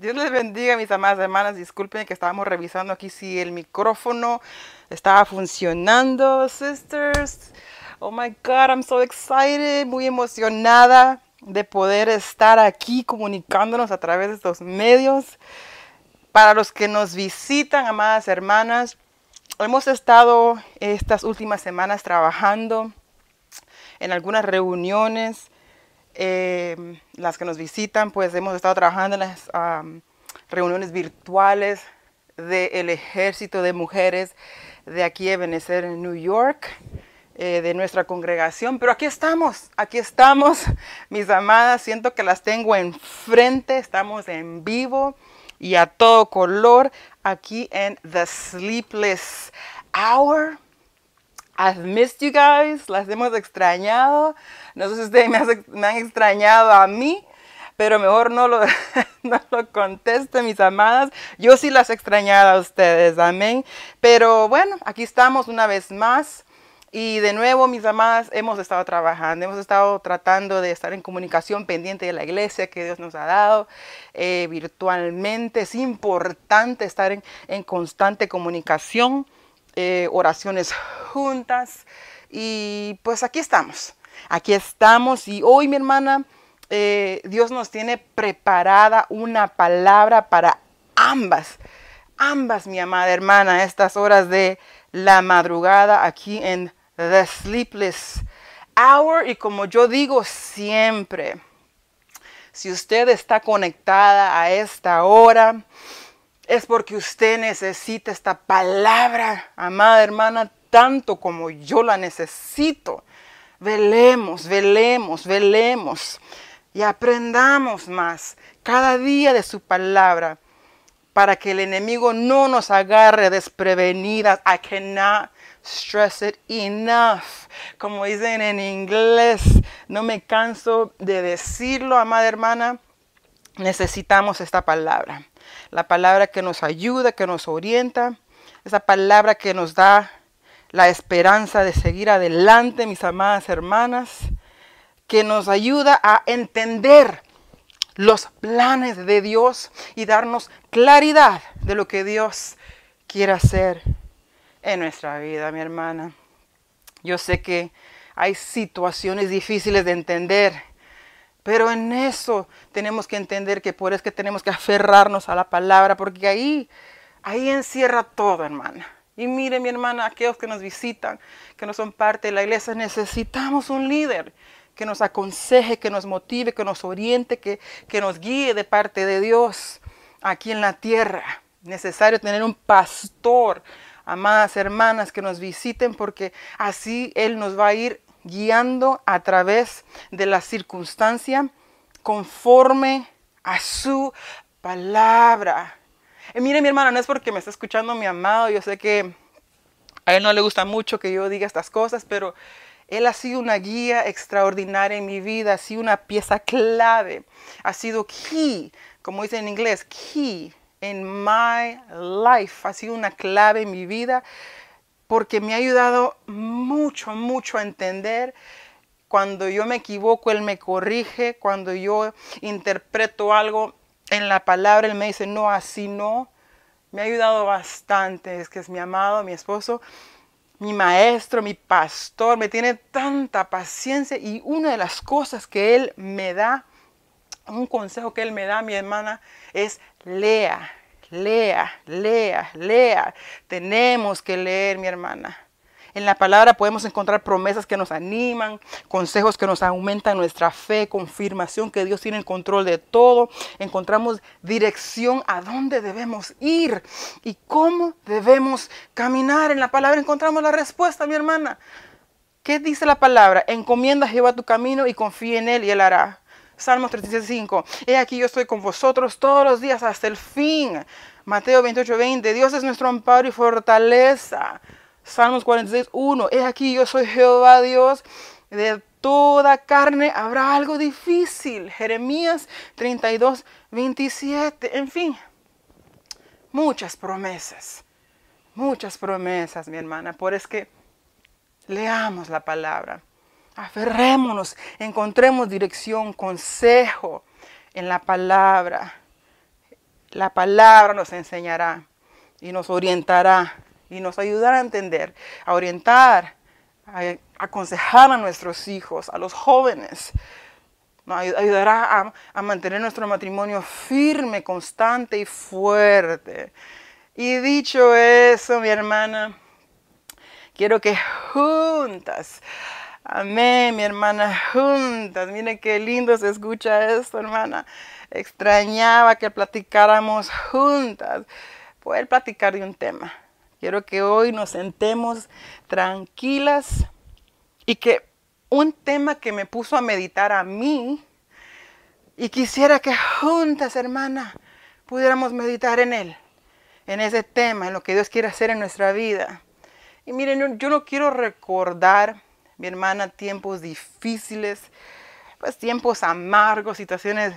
Dios les bendiga, mis amadas hermanas. Disculpen que estábamos revisando aquí si el micrófono estaba funcionando, sisters. Oh my God, I'm so excited, muy emocionada de poder estar aquí comunicándonos a través de estos medios. Para los que nos visitan, amadas hermanas, hemos estado estas últimas semanas trabajando en algunas reuniones eh, las que nos visitan, pues hemos estado trabajando en las reuniones virtuales del ejército de mujeres de aquí de Benecer en New York, eh, de nuestra congregación. Pero aquí estamos, aquí estamos, mis amadas. Siento que las tengo enfrente, estamos en vivo y a todo color aquí en The Sleepless Hour. I've missed you guys, las hemos extrañado. No sé si ustedes me, han extrañado a mí, pero mejor no lo, no lo conteste, mis amadas. Yo sí las he extrañado a ustedes, amén. Pero bueno, aquí estamos una vez más. Y de nuevo, mis amadas, hemos estado trabajando, hemos estado tratando de estar en comunicación pendiente de la iglesia que Dios nos ha dado eh, virtualmente. Es importante estar en, en constante comunicación. Eh, oraciones juntas. Y pues aquí estamos, aquí estamos. Y hoy, mi hermana, eh, Dios nos tiene preparada una palabra para ambas, ambas, mi amada hermana, estas horas de la madrugada aquí en The Sleepless Hour. Y como yo digo siempre, si usted está conectada a esta hora, es porque usted necesita esta palabra, amada hermana, tanto como yo la necesito. Velemos, velemos, velemos y aprendamos más cada día de su palabra para que el enemigo no nos agarre desprevenidas. I cannot stress it enough. Como dicen en inglés, no me canso de decirlo, amada hermana. Necesitamos esta palabra la palabra que nos ayuda, que nos orienta, esa palabra que nos da la esperanza de seguir adelante, mis amadas hermanas, que nos ayuda a entender los planes de Dios y darnos claridad de lo que Dios quiere hacer en nuestra vida, mi hermana. Yo sé que hay situaciones difíciles de entender pero en eso tenemos que entender que por eso que tenemos que aferrarnos a la palabra, porque ahí, ahí encierra todo, hermana. Y mire, mi hermana, aquellos que nos visitan, que no son parte de la iglesia, necesitamos un líder que nos aconseje, que nos motive, que nos oriente, que, que nos guíe de parte de Dios aquí en la tierra. Necesario tener un pastor, amadas hermanas, que nos visiten, porque así Él nos va a ir guiando a través de la circunstancia conforme a su palabra. Y mire mi hermana, no es porque me está escuchando mi amado, yo sé que a él no le gusta mucho que yo diga estas cosas, pero él ha sido una guía extraordinaria en mi vida, ha sido una pieza clave, ha sido key, como dice en inglés, key in my life, ha sido una clave en mi vida porque me ha ayudado mucho, mucho a entender. Cuando yo me equivoco, Él me corrige. Cuando yo interpreto algo en la palabra, Él me dice, no, así no. Me ha ayudado bastante. Es que es mi amado, mi esposo, mi maestro, mi pastor. Me tiene tanta paciencia. Y una de las cosas que Él me da, un consejo que Él me da, mi hermana, es lea Lea, lea, lea. Tenemos que leer, mi hermana. En la palabra podemos encontrar promesas que nos animan, consejos que nos aumentan nuestra fe, confirmación que Dios tiene el control de todo. Encontramos dirección a dónde debemos ir y cómo debemos caminar. En la palabra encontramos la respuesta, mi hermana. ¿Qué dice la palabra? Encomienda a Jehová tu camino y confía en Él y Él hará. Salmos 37.5. He aquí yo estoy con vosotros todos los días hasta el fin. Mateo 28.20. Dios es nuestro amparo y fortaleza. Salmos 46.1. He aquí yo soy Jehová Dios. De toda carne habrá algo difícil. Jeremías 32.27. En fin. Muchas promesas. Muchas promesas, mi hermana. Por es que leamos la palabra. Aferrémonos, encontremos dirección, consejo en la palabra. la palabra nos enseñará y nos orientará y nos ayudará a entender, a orientar, a aconsejar a nuestros hijos, a los jóvenes. Nos ayudará a, a mantener nuestro matrimonio firme, constante y fuerte. Y dicho eso, mi hermana, quiero que juntas Amén, mi hermana, juntas. Mire qué lindo se escucha esto, hermana. Extrañaba que platicáramos juntas. Poder platicar de un tema. Quiero que hoy nos sentemos tranquilas y que un tema que me puso a meditar a mí y quisiera que juntas, hermana, pudiéramos meditar en él, en ese tema, en lo que Dios quiere hacer en nuestra vida. Y miren, yo no quiero recordar mi hermana, tiempos difíciles, pues tiempos amargos, situaciones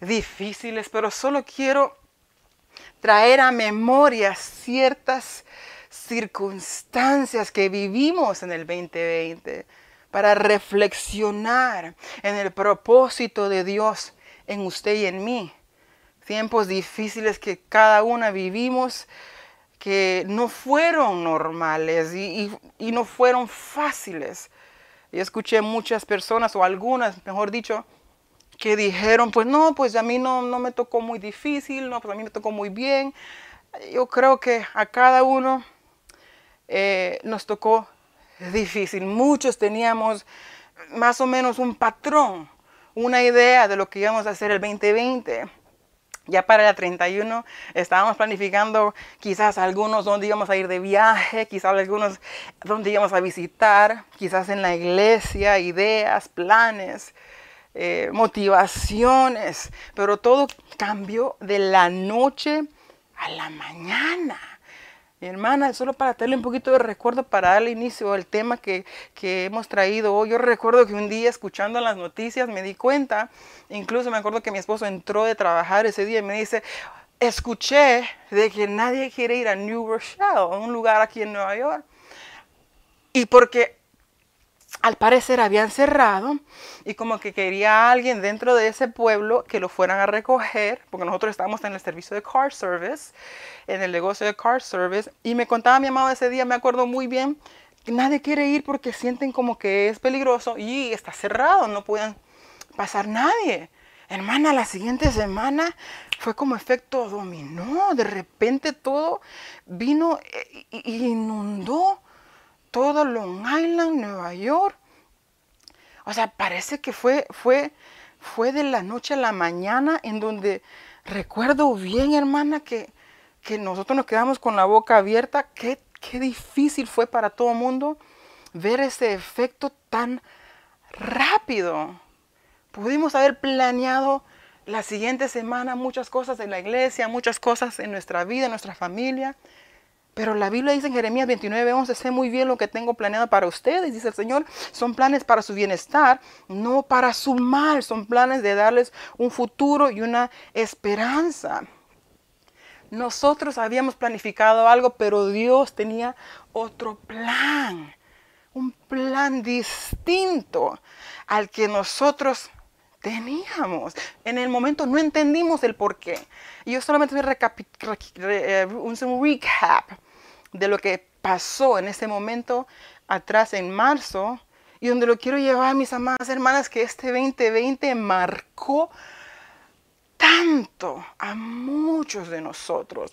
difíciles, pero solo quiero traer a memoria ciertas circunstancias que vivimos en el 2020 para reflexionar en el propósito de Dios en usted y en mí. Tiempos difíciles que cada una vivimos, que no fueron normales y, no fueron fáciles. Yo escuché muchas personas, o algunas, mejor dicho, que dijeron, pues no, pues a mí no, me tocó muy difícil, no, pues a mí me tocó muy bien. Yo creo que a cada uno eh, nos tocó difícil. Muchos teníamos más o menos un patrón, una idea de lo que íbamos a hacer el 2020. Ya para el 31 estábamos planificando quizás algunos donde íbamos a ir de viaje, quizás algunos donde íbamos a visitar, quizás en la iglesia, ideas, planes, eh, motivaciones, pero todo cambió de la noche a la mañana. Hermana, solo para darle un poquito de recuerdo, para darle inicio al tema que, hemos traído hoy. Yo recuerdo que un día escuchando las noticias me di cuenta, incluso me acuerdo que mi esposo entró de trabajar ese día y me dice, escuché de que nadie quiere ir a New Rochelle, un lugar aquí en Nueva York. Y porque al parecer habían cerrado y como que quería alguien dentro de ese pueblo que lo fueran a recoger, porque nosotros estábamos en el servicio de car service, en el negocio de car service, y me contaba mi mamá ese día, me acuerdo muy bien, que nadie quiere ir porque sienten como que es peligroso y está cerrado, no pueden pasar nadie. Hermana, la siguiente semana fue como efecto dominó, de repente todo vino e inundó todo Long Island, Nueva York. O sea, parece que fue, fue, fue de la noche a la mañana en donde recuerdo bien, hermana, que, que nosotros nos quedamos con la boca abierta. Qué, qué difícil fue para todo el mundo ver ese efecto tan rápido. Pudimos haber planeado la siguiente semana muchas cosas en la iglesia, muchas cosas en nuestra vida, en nuestra familia. Pero la Biblia dice en Jeremías 29, 11, sé muy bien lo que tengo planeado para ustedes, dice el Señor. Son planes para su bienestar, no para su mal. Son planes de darles un futuro y una esperanza. Nosotros habíamos planificado algo, pero Dios tenía otro plan. Un plan distinto al que nosotros teníamos. En el momento no entendimos el por qué. Yo solamente voy a eh, un recap de lo que pasó en ese momento atrás en marzo y donde lo quiero llevar, mis amadas hermanas, que este 2020 marcó tanto a muchos de nosotros.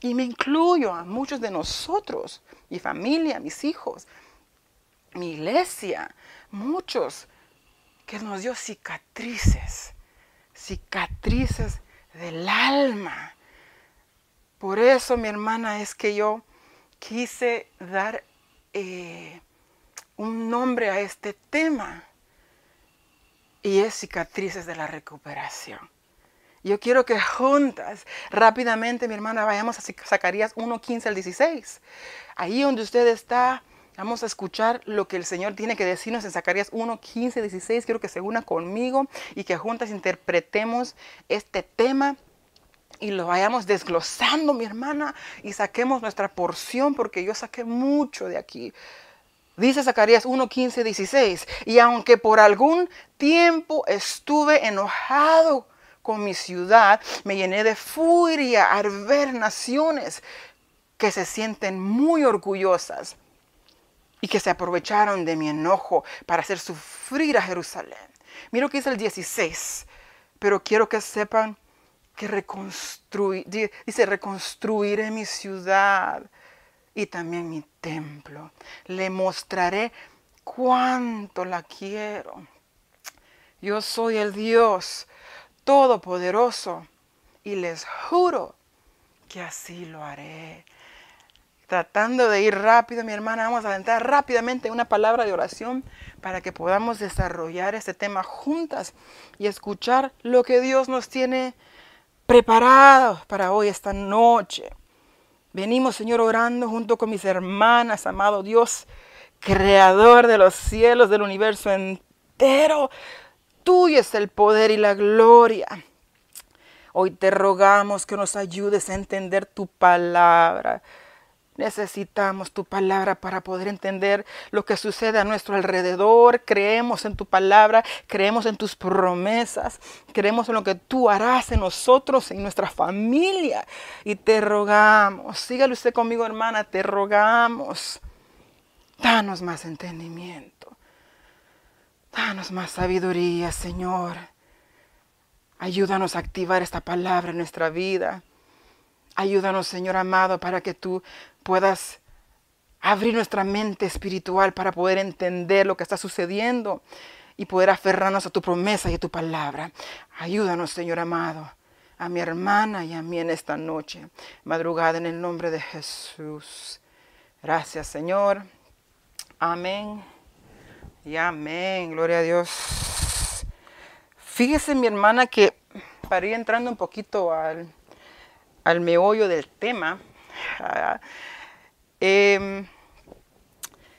Y me incluyo a muchos de nosotros, mi familia, mis hijos, mi iglesia, muchos, que nos dio cicatrices, cicatrices del alma. Por eso, mi hermana, es que yo quise dar eh, un nombre a este tema y es cicatrices de la recuperación. Yo quiero que juntas, rápidamente, mi hermana, vayamos a Zacarías 1, 15 al 16. Ahí donde usted está, vamos a escuchar lo que el Señor tiene que decirnos en Zacarías 1, 15, 16. Quiero que se una conmigo y que juntas interpretemos este tema y lo vayamos desglosando, mi hermana, y saquemos nuestra porción, porque yo saqué mucho de aquí. Dice Zacarías 1, 15, 16, y aunque por algún tiempo estuve enojado con mi ciudad, me llené de furia al ver naciones que se sienten muy orgullosas y que se aprovecharon de mi enojo para hacer sufrir a Jerusalén. Mira que dice el 16, pero quiero que sepan que reconstruir, dice, reconstruiré mi ciudad y también mi templo. Le mostraré cuánto la quiero. Yo soy el Dios Todopoderoso y les juro que así lo haré tratando de ir rápido, mi hermana, vamos a entrar rápidamente en una palabra de oración para que podamos desarrollar este tema juntas y escuchar lo que Dios nos tiene preparado para hoy, esta noche. Venimos, Señor, orando junto con mis hermanas, amado Dios, creador de los cielos, del universo entero. Tuyo es el poder y la gloria. Hoy te rogamos que nos ayudes a entender tu palabra Necesitamos tu palabra para poder entender lo que sucede a nuestro alrededor. Creemos en tu palabra, creemos en tus promesas, creemos en lo que tú harás en nosotros, en nuestra familia. Y te rogamos, sígale usted conmigo hermana, te rogamos. Danos más entendimiento. Danos más sabiduría, Señor. Ayúdanos a activar esta palabra en nuestra vida. Ayúdanos, Señor amado, para que tú puedas abrir nuestra mente espiritual para poder entender lo que está sucediendo y poder aferrarnos a tu promesa y a tu palabra. Ayúdanos, Señor amado, a mi hermana y a mí en esta noche, madrugada en el nombre de Jesús. Gracias, Señor. Amén. Y amén. Gloria a Dios. Fíjese, mi hermana, que para ir entrando un poquito al, al meollo del tema, ah, Em,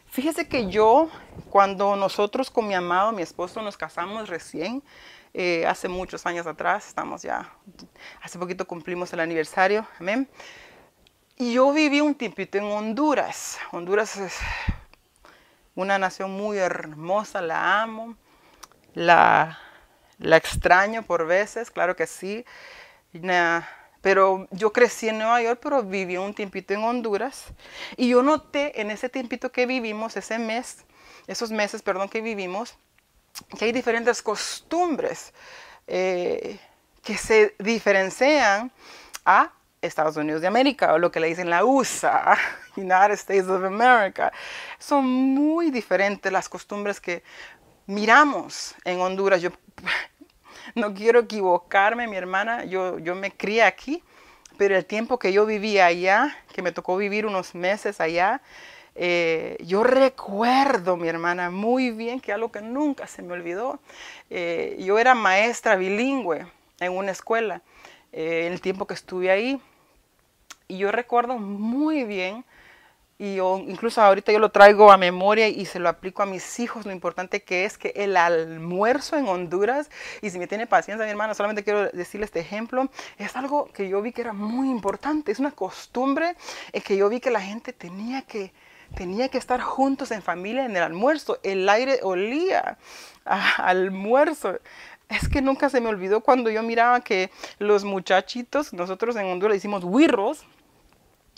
fíjese que yo, cuando nosotros con mi amado, mi esposo, nos casamos recién, eh, hace muchos años atrás, estamos ya, hace poquito cumplimos el aniversario, amén. Y yo viví un tiempito en Honduras. Honduras es una nación muy hermosa, la amo, la, extraño por veces, claro que sí. Pero yo crecí en Nueva York, pero viví un tiempito en Honduras. Y yo noté en ese tiempito que vivimos, ese mes, esos meses, perdón, que vivimos, que hay diferentes costumbres eh, que se diferencian a Estados Unidos de América, o lo que le dicen la USA, United States of America. Son muy diferentes las costumbres que miramos en Honduras. no quiero equivocarme, mi hermana, yo, yo me crié aquí, pero el tiempo que yo vivía allá, que me tocó vivir unos meses allá, eh, yo recuerdo, mi hermana, muy bien que algo que nunca se me olvidó. Eh, yo era maestra bilingüe en una escuela eh, en el tiempo que estuve ahí. Y yo recuerdo muy bien y yo, incluso ahorita yo lo traigo a memoria y se lo aplico a mis hijos, lo importante que es que el almuerzo en Honduras, y si me tiene paciencia mi hermana, solamente quiero decirle este ejemplo, es algo que yo vi que era muy importante, es una costumbre es que yo vi que la gente tenía que, tenía que estar juntos en familia en el almuerzo, el aire olía a almuerzo. Es que nunca se me olvidó cuando yo miraba que los muchachitos, nosotros en Honduras hicimos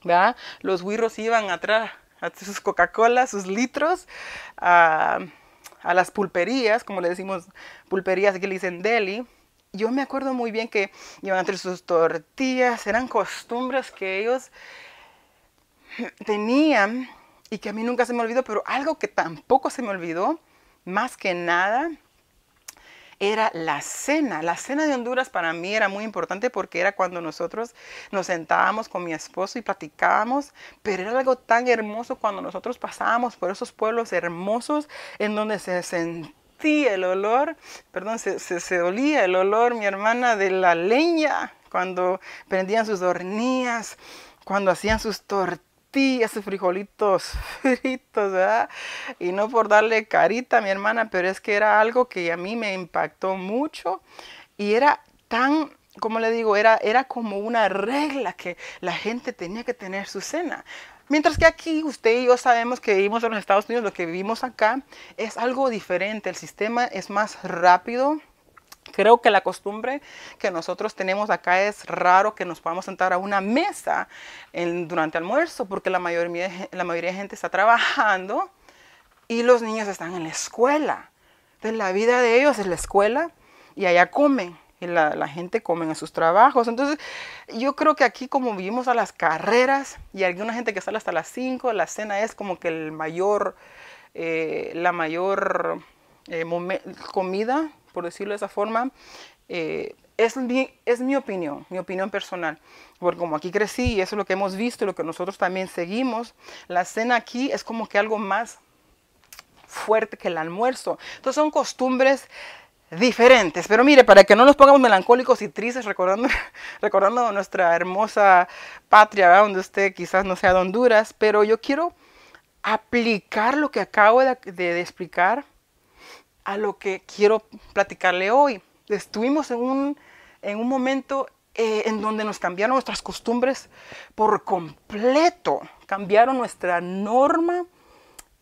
wirros, los huirros iban atrás a sus Coca-Cola, sus litros, a, las pulperías, como le decimos, pulperías le dicen deli. Yo me acuerdo muy bien que iban entre sus tortillas, eran costumbres que ellos tenían y que a mí nunca se me olvidó, pero algo que tampoco se me olvidó, más que nada, era la cena. La cena de Honduras para mí era muy importante porque era cuando nosotros nos sentábamos con mi esposo y platicábamos, pero era algo tan hermoso cuando nosotros pasábamos por esos pueblos hermosos en donde se sentía el olor, perdón, se, se, olía el olor, mi hermana, de la leña, cuando prendían sus hornillas, cuando hacían sus tortillas esos frijolitos fritos, ¿verdad? Y no por darle carita a mi hermana, pero es que era algo que a mí me impactó mucho y era tan, como le digo, era, era como una regla que la gente tenía que tener su cena. Mientras que aquí usted y yo sabemos que vivimos en los Estados Unidos, lo que vivimos acá es algo diferente, el sistema es más rápido, Creo que la costumbre que nosotros tenemos acá es raro que nos podamos sentar a una mesa en, durante almuerzo porque la mayoría, la mayoría de gente está trabajando y los niños están en la escuela. Entonces la vida de ellos es la escuela y allá comen. Y la, la, gente come en sus trabajos. Entonces, yo creo que aquí como vivimos a las carreras y alguna gente que sale hasta las 5, la cena es como que el mayor, eh, la mayor eh, comida por decirlo de esa forma, eh, es, mi, es mi opinión, mi opinión personal. Porque como aquí crecí y eso es lo que hemos visto y lo que nosotros también seguimos, la cena aquí es como que algo más fuerte que el almuerzo. Entonces son costumbres diferentes. Pero mire, para que no nos pongamos melancólicos y tristes recordando, recordando nuestra hermosa patria, donde usted quizás no sea de Honduras, pero yo quiero aplicar lo que acabo de, de explicar a lo que quiero platicarle hoy. Estuvimos en un, en un momento eh, en donde nos cambiaron nuestras costumbres por completo, cambiaron nuestra norma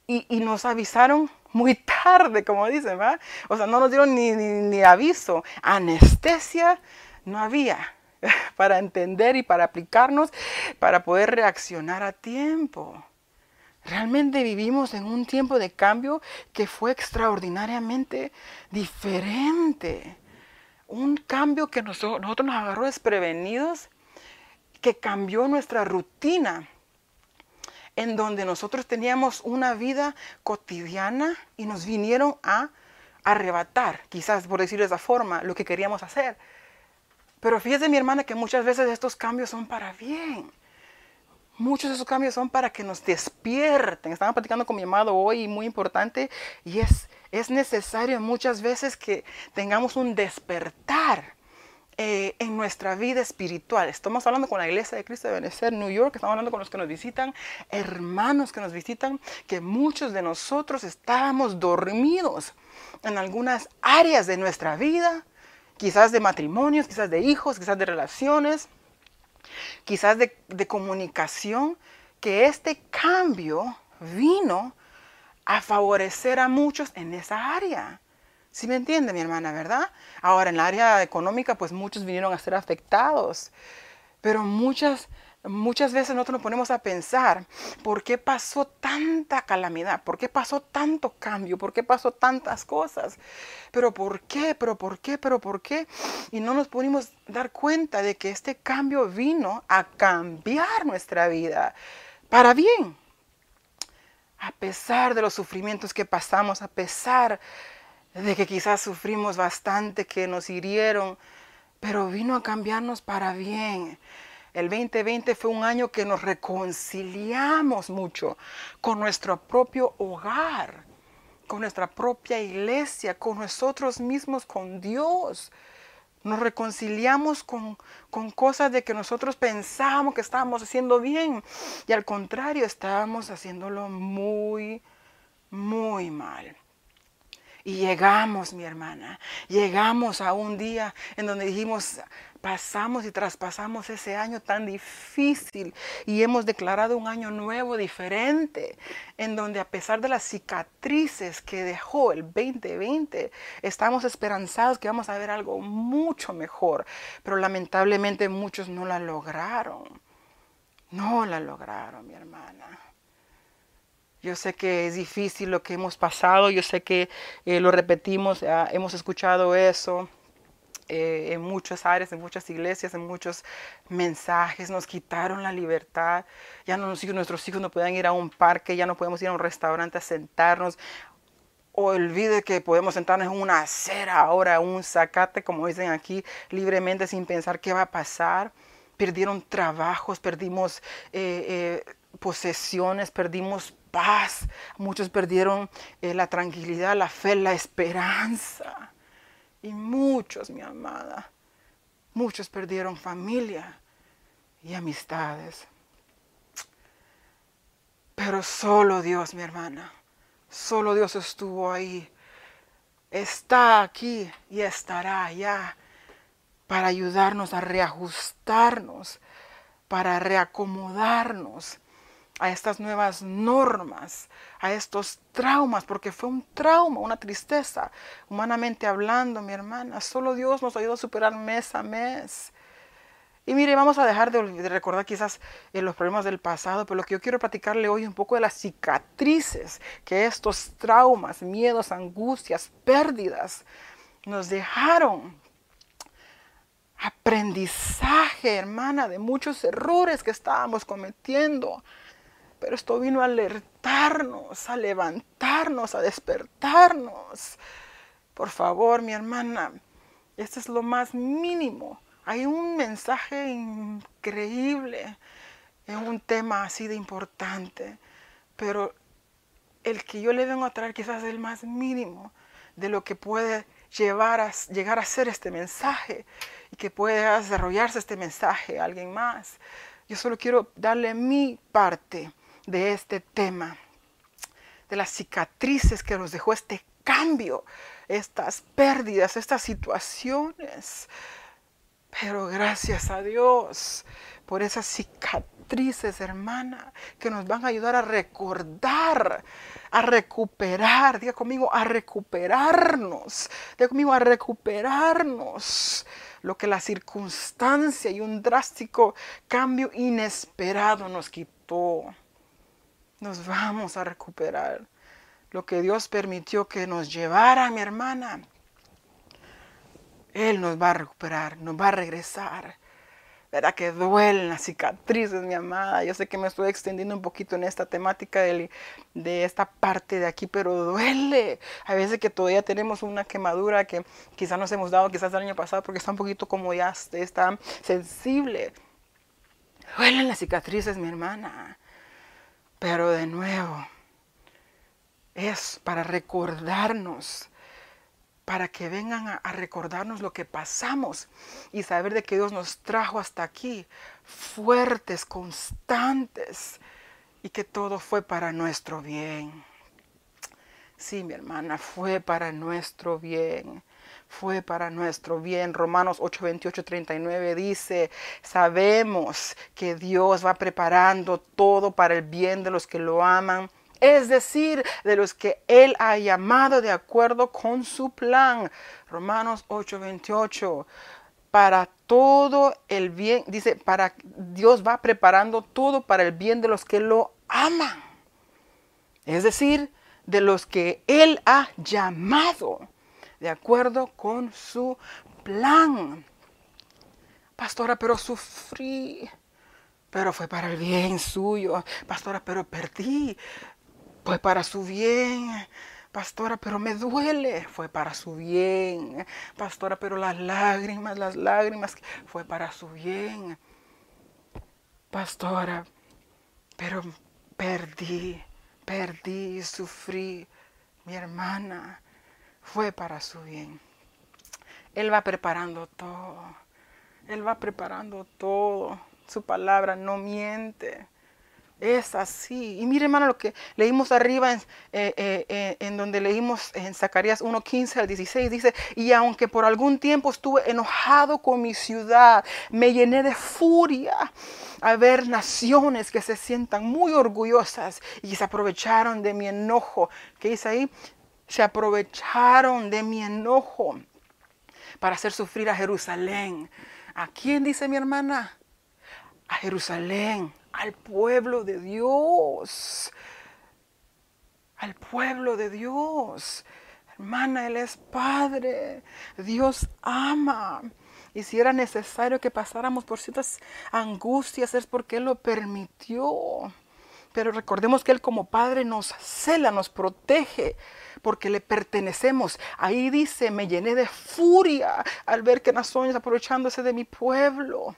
y, y nos avisaron muy tarde, como dicen, ¿va? O sea, no nos dieron ni, ni aviso. Anestesia no había para entender y para aplicarnos, para poder reaccionar a tiempo. Realmente vivimos en un tiempo de cambio que fue extraordinariamente diferente. Un cambio que nosotros, nos agarró desprevenidos, que cambió nuestra rutina, en donde nosotros teníamos una vida cotidiana y nos vinieron a arrebatar, quizás por decirlo de esa forma, lo que queríamos hacer. Pero fíjese mi hermana que muchas veces estos cambios son para bien. Muchos de esos cambios son para que nos despierten. Estaba platicando con mi amado hoy, muy importante, y es, es necesario muchas veces que tengamos un despertar eh, en nuestra vida espiritual. Estamos hablando con la iglesia de Cristo de Benecer, New York, estamos hablando con los que nos visitan, hermanos que nos visitan, que muchos de nosotros estábamos dormidos en algunas áreas de nuestra vida, quizás de matrimonios, quizás de hijos, quizás de relaciones quizás de, comunicación, que este cambio vino a favorecer a muchos en esa área. ¿Sí me entiende mi hermana, verdad? Ahora, en la área económica, pues muchos vinieron a ser afectados, pero muchas muchas veces nosotros nos ponemos a pensar, ¿por qué pasó tanta calamidad? ¿Por qué pasó tanto cambio? ¿Por qué pasó tantas cosas? ¿Pero por qué? ¿Pero por qué? ¿Pero por qué? Y no nos pudimos dar cuenta de que este cambio vino a cambiar nuestra vida para bien. A pesar de los sufrimientos que pasamos, a pesar de que quizás sufrimos bastante, que nos hirieron, pero vino a cambiarnos para bien. El 2020 fue un año que nos reconciliamos mucho con nuestro propio hogar, con nuestra propia iglesia, con nosotros mismos, con Dios. Nos reconciliamos con, con cosas de que nosotros pensábamos que estábamos haciendo bien y al contrario estábamos haciéndolo muy, muy mal. Y llegamos, mi hermana, llegamos a un día en donde dijimos, pasamos y traspasamos ese año tan difícil y hemos declarado un año nuevo diferente, en donde a pesar de las cicatrices que dejó el 2020, estamos esperanzados que vamos a ver algo mucho mejor, pero lamentablemente muchos no la lograron. No la lograron, mi hermana. Yo sé que es difícil lo que hemos pasado, yo sé que eh, lo repetimos, ah, hemos escuchado eso eh, en muchas áreas, en muchas iglesias, en muchos mensajes, nos quitaron la libertad, ya no, nuestros hijos no pueden ir a un parque, ya no podemos ir a un restaurante a sentarnos, olvide que podemos sentarnos en una acera ahora, un zacate, como dicen aquí, libremente sin pensar qué va a pasar. Perdieron trabajos, perdimos eh, posesiones, perdimos paz, muchos perdieron eh, la tranquilidad, la fe, la esperanza. Y muchos, mi amada, muchos perdieron familia y amistades. Pero solo Dios, mi hermana, solo Dios estuvo ahí. Está aquí y estará allá para ayudarnos a reajustarnos, para reacomodarnos a estas nuevas normas, a estos traumas, porque fue un trauma, una tristeza, humanamente hablando, mi hermana. Solo Dios nos ayuda a superar mes a mes. Y mire, vamos a dejar de, recordar quizás eh, los problemas del pasado, pero lo que yo quiero platicarle hoy es un poco de las cicatrices que estos traumas, miedos, angustias, pérdidas nos dejaron. Aprendizaje, hermana, de muchos errores que estábamos cometiendo. Pero esto vino a alertarnos, a levantarnos, a despertarnos. Por favor, mi hermana, esto es lo más mínimo hay un mensaje increíble en un tema así de importante, pero el que yo le vengo a traer quizás es el más mínimo de lo que puede llevar a, llegar a ser este mensaje y que pueda desarrollarse este mensaje a alguien más. Yo solo quiero darle mi parte de este tema, de las cicatrices que nos dejó este cambio, estas pérdidas, estas situaciones. Pero gracias a Dios por esas cicatrices, hermana, que nos van a ayudar a recordar, a recuperar, diga conmigo, a recuperarnos, diga conmigo, a recuperarnos lo que la circunstancia y un drástico cambio inesperado nos quitó. Nos vamos a recuperar lo que Dios permitió que nos llevara, mi hermana él nos va a recuperar, nos va a regresar. ¿Verdad que duelen las cicatrices, mi amada? Yo sé que me estoy extendiendo un poquito en esta temática de, esta parte de aquí, pero duele. Hay veces que todavía tenemos una quemadura que quizás nos hemos dado, quizás el año pasado, porque está un poquito como ya está sensible. Duelen las cicatrices, mi hermana. Pero de nuevo, es para recordarnos para que vengan a, recordarnos lo que pasamos y saber de que Dios nos trajo hasta aquí, fuertes, constantes, y que todo fue para nuestro bien. Sí, mi hermana, fue para nuestro bien. Fue para nuestro bien. Romanos 8, 28, 39 dice, sabemos que Dios va preparando todo para el bien de los que lo aman es decir, de los que Él ha llamado de acuerdo con su plan. Romanos 8:28. Para todo el bien, dice, para Dios va preparando todo para el bien de los que lo aman. Es decir, de los que Él ha llamado de acuerdo con su plan. Pastora, pero sufrí pero fue para el bien suyo. Pastora, pero perdí. Fue para su bien. Pastora, pero me duele. Fue para su bien. Pastora, pero las lágrimas, las lágrimas, fue para su bien. Pastora, pero perdí, perdí, sufrí. Mi hermana, fue para su bien. Él va preparando todo. Él va preparando todo. Su palabra no miente. Es así. Y mire, hermano, lo que leímos arriba en, eh, eh, eh, en donde leímos en Zacarías 1.15 al 16, dice, y aunque por algún tiempo estuve enojado con mi ciudad, me llené de furia a ver naciones que se sientan muy orgullosas y se aprovecharon de mi enojo. ¿Qué dice ahí? Se aprovecharon de mi enojo para hacer sufrir a Jerusalén. ¿A quién dice mi hermana? A Jerusalén al pueblo de Dios. Al pueblo de Dios. Hermana, Él es Padre. Dios ama. Y si era necesario que pasáramos por ciertas angustias es porque Él lo permitió. Pero recordemos que Él como Padre nos cela, nos protege, porque le pertenecemos. Ahí dice, me llené de furia al ver que naciones aprovechándose de mi pueblo.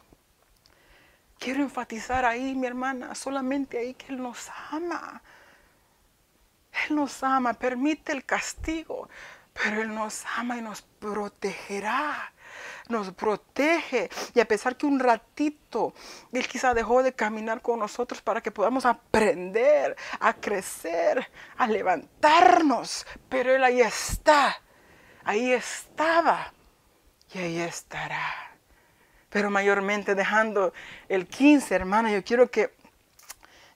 Quiero enfatizar ahí, mi hermana, solamente ahí que Él nos ama. Él nos ama, permite el castigo, pero Él nos ama y nos protegerá. Nos protege. Y a pesar que un ratito Él quizá dejó de caminar con nosotros para que podamos aprender a crecer, a levantarnos, pero Él ahí está. Ahí estaba y ahí estará pero mayormente dejando el 15, hermana. Yo quiero que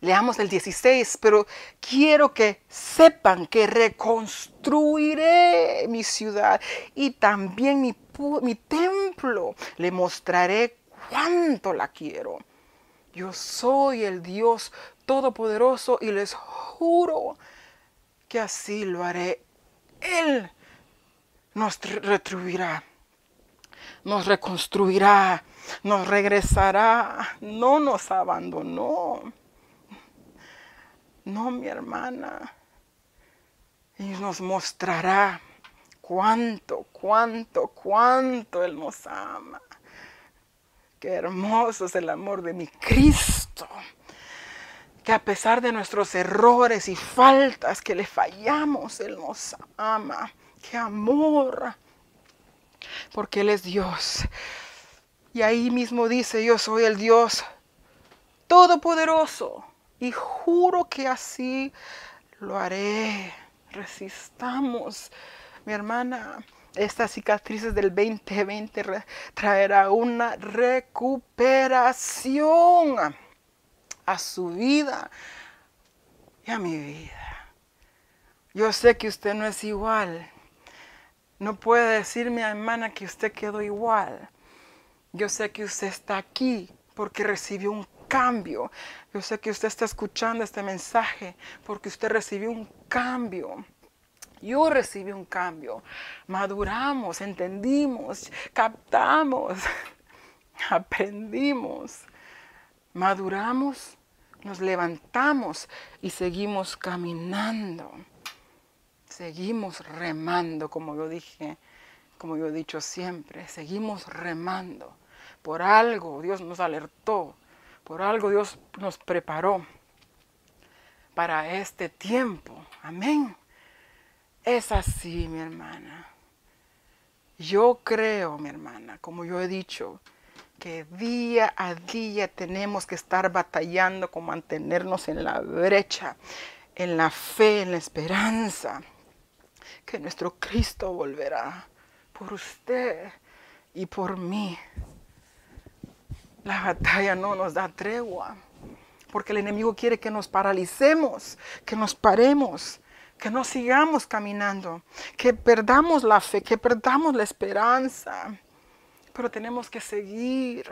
Leamos el 16, pero quiero que sepan que reconstruiré mi ciudad y también mi, mi templo. Le mostraré cuánto la quiero. Yo soy el Dios Todopoderoso y les juro que así lo haré. Él nos retribuirá, nos reconstruirá, nos regresará, no nos abandonó. No, mi hermana. Y nos mostrará cuánto, cuánto, cuánto Él nos ama. Qué hermoso es el amor de mi Cristo. Que a pesar de nuestros errores y faltas que le fallamos, Él nos ama. Qué amor. Porque Él es Dios. Y ahí mismo dice, yo soy el Dios todopoderoso y juro que así lo haré. Resistamos, mi hermana. Estas cicatrices del 2020 traerá una recuperación a su vida y a mi vida. Yo sé que usted no es igual. No puede decirme, hermana, que usted quedó igual. Yo sé que usted está aquí porque recibió un cambio. Yo sé que usted está escuchando este mensaje porque usted recibió un cambio. Yo recibí un cambio. Maduramos, entendimos, captamos, aprendimos. Maduramos, nos levantamos y seguimos caminando. Seguimos remando, como yo dije, como yo he dicho siempre. Seguimos remando. Por algo Dios nos alertó por algo Dios nos preparó para este tiempo. Amén. Es así, mi hermana. Yo creo, mi hermana, como yo he dicho, que día a día tenemos que estar batallando con mantenernos en la brecha, en la fe, en la esperanza, que nuestro Cristo volverá por usted y por mí. La batalla no nos da tregua, porque el enemigo quiere que nos paralicemos, que nos paremos, que no sigamos caminando, que perdamos la fe, que perdamos la esperanza. Pero tenemos que seguir.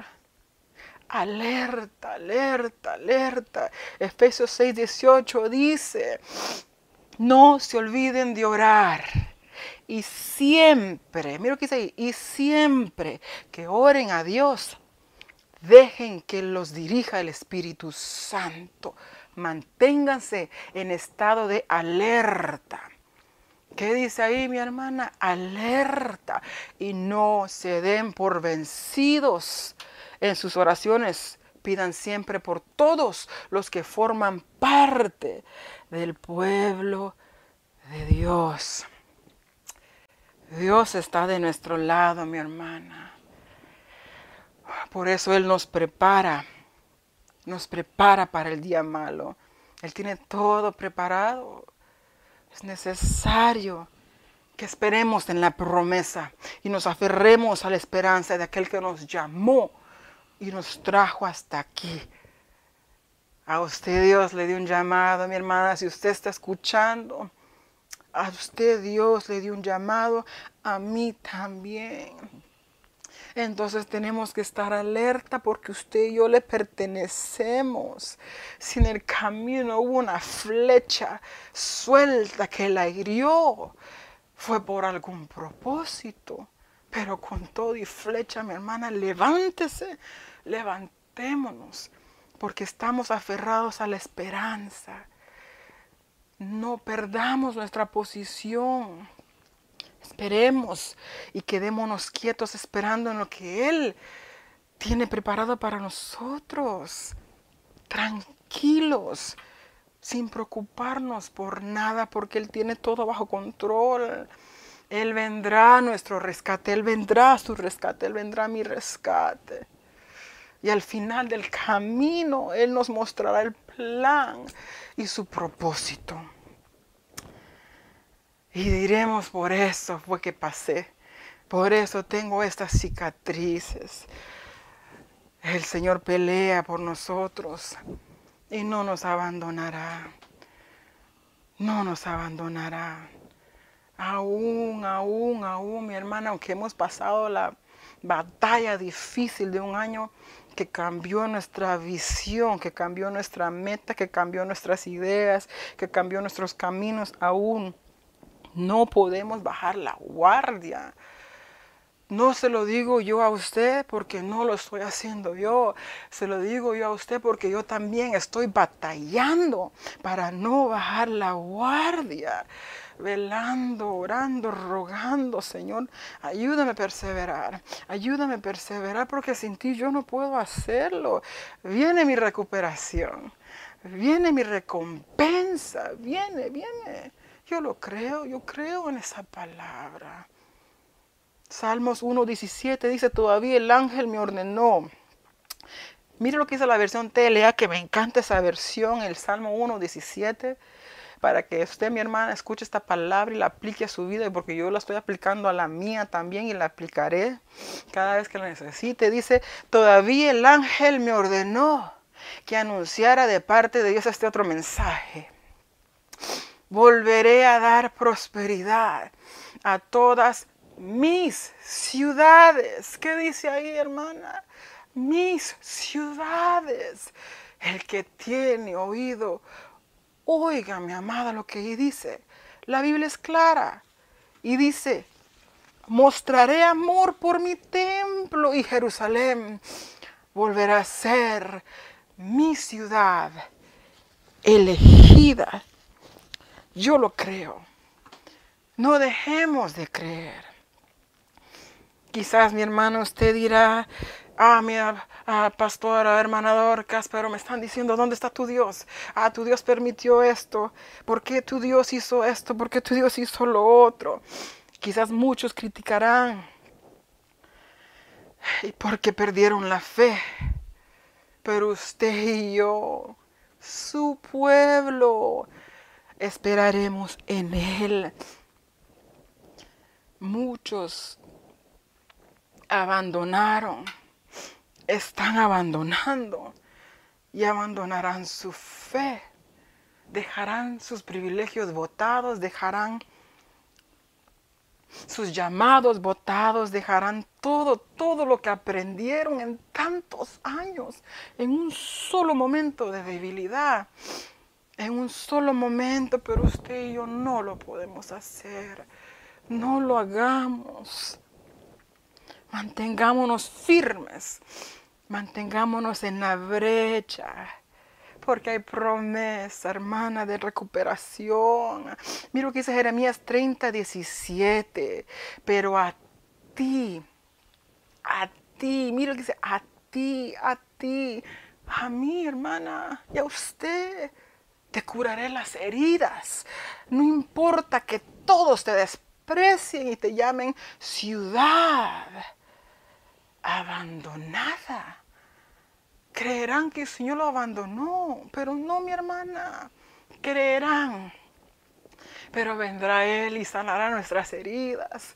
Alerta, alerta, alerta. Efesios 6, 18 dice, no se olviden de orar. Y siempre, mira lo que dice ahí, y siempre que oren a Dios, Dejen que los dirija el Espíritu Santo. Manténganse en estado de alerta. ¿Qué dice ahí mi hermana? Alerta. Y no se den por vencidos en sus oraciones. Pidan siempre por todos los que forman parte del pueblo de Dios. Dios está de nuestro lado, mi hermana. Por eso Él nos prepara, nos prepara para el día malo. Él tiene todo preparado. Es necesario que esperemos en la promesa y nos aferremos a la esperanza de aquel que nos llamó y nos trajo hasta aquí. A usted Dios le dio un llamado, mi hermana, si usted está escuchando. A usted Dios le dio un llamado, a mí también. Entonces tenemos que estar alerta porque usted y yo le pertenecemos. Si en el camino hubo una flecha suelta que la hirió, fue por algún propósito. Pero con todo y flecha, mi hermana, levántese, levantémonos, porque estamos aferrados a la esperanza. No perdamos nuestra posición. Esperemos y quedémonos quietos esperando en lo que Él tiene preparado para nosotros. Tranquilos, sin preocuparnos por nada, porque Él tiene todo bajo control. Él vendrá a nuestro rescate, Él vendrá a su rescate, Él vendrá a mi rescate. Y al final del camino Él nos mostrará el plan y su propósito. Y diremos, por eso fue que pasé, por eso tengo estas cicatrices. El Señor pelea por nosotros. y no nos abandonará. No nos abandonará. Aún, aún, aún, mi hermana, aunque hemos pasado la batalla difícil de un año que cambió nuestra visión, que cambió nuestra meta, que cambió nuestras ideas, que cambió nuestros caminos, aún no podemos bajar la guardia. No se lo digo yo a usted porque no lo estoy haciendo yo. Se lo digo yo a usted porque yo también estoy batallando para no bajar la guardia. Velando, orando, rogando, Señor, ayúdame a perseverar. Ayúdame a perseverar porque sin ti yo no puedo hacerlo. Viene mi recuperación. Viene mi recompensa. Viene, viene. Yo lo creo, yo creo en esa palabra. Salmos 1.17 dice, todavía el ángel me ordenó. Mire lo que dice la versión TLA, que me encanta esa versión, el Salmo 1.17, para que usted, mi hermana, escuche esta palabra y la aplique a su vida, porque yo la estoy aplicando a la mía también y la aplicaré cada vez que la necesite. Dice, todavía el ángel me ordenó que anunciara de parte de Dios este otro mensaje. Volveré a dar prosperidad a todas mis ciudades. ¿Qué dice ahí, hermana? Mis ciudades. El que tiene oído, oiga, mi amada, lo que ahí dice. La Biblia es clara y dice, mostraré amor por mi templo y Jerusalén volverá a ser mi ciudad elegida. Yo lo creo. No dejemos de creer. Quizás mi hermano usted dirá, ah, mira, ah, pastora, hermana Dorcas, pero me están diciendo, ¿dónde está tu Dios? Ah, tu Dios permitió esto. ¿Por qué tu Dios hizo esto? ¿Por qué tu Dios hizo lo otro? Quizás muchos criticarán. Y porque perdieron la fe. Pero usted y yo, su pueblo, esperaremos en Él. Muchos abandonaron, están abandonando y abandonarán su fe, dejarán sus privilegios votados, dejarán sus llamados votados, dejarán todo, todo lo que aprendieron en tantos años, en un solo momento de debilidad, en un solo momento, pero usted y yo no lo podemos hacer, no lo hagamos. Mantengámonos firmes, mantengámonos en la brecha, porque hay promesa, hermana, de recuperación. Mira lo que dice Jeremías 30, 17, pero a ti, a ti, mira lo que dice, a ti, a ti, a mí, hermana, y a usted. Te curaré las heridas. No importa que todos te desprecien y te llamen ciudad abandonada. Creerán que el Señor lo abandonó, pero no, mi hermana. Creerán. Pero vendrá Él y sanará nuestras heridas.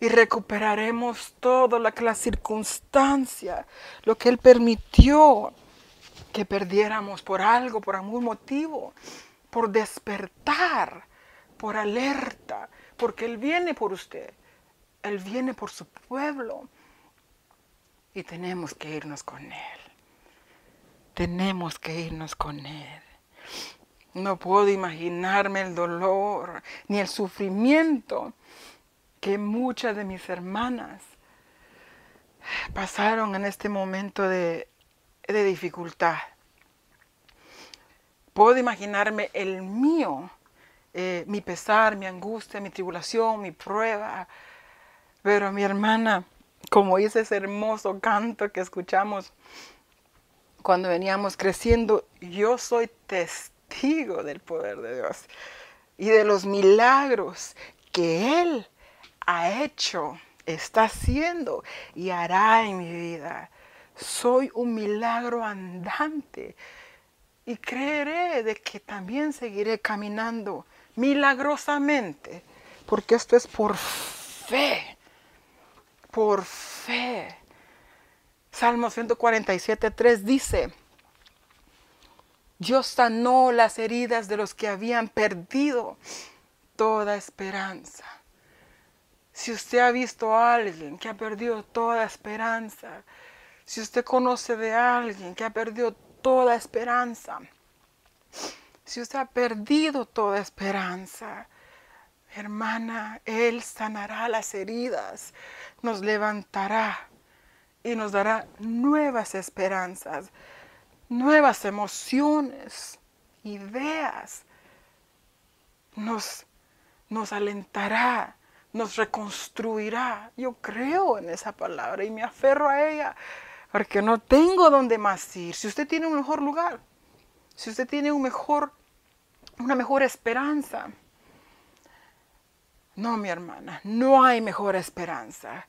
Y recuperaremos todo que la circunstancia, lo que Él permitió que perdiéramos por algo, por algún motivo, por despertar, por alerta, porque Él viene por usted, Él viene por su pueblo y tenemos que irnos con Él. Tenemos que irnos con Él. No puedo imaginarme el dolor ni el sufrimiento que muchas de mis hermanas pasaron en este momento de, de dificultad. Puedo imaginarme el mío, eh, mi pesar, mi angustia, mi tribulación, mi prueba. Pero mi hermana, como dice ese hermoso canto que escuchamos cuando veníamos creciendo, yo soy testigo del poder de Dios y de los milagros que Él ha hecho, está haciendo y hará en mi vida. Soy un milagro andante y creeré de que también seguiré caminando milagrosamente, porque esto es por fe por fe. Salmo 147, 3 dice, Dios sanó las heridas de los que habían perdido toda esperanza. Si usted ha visto a alguien que ha perdido toda esperanza, si usted conoce de alguien que ha perdido toda esperanza, si usted ha perdido toda esperanza, hermana, Él sanará las heridas, nos levantará y nos dará nuevas esperanzas, nuevas emociones, ideas. Nos, nos alentará, nos reconstruirá. Yo creo en esa palabra y me aferro a ella porque no tengo dónde más ir. Si usted tiene un mejor lugar, si usted tiene un mejor, una mejor esperanza, no, mi hermana, no hay mejor esperanza.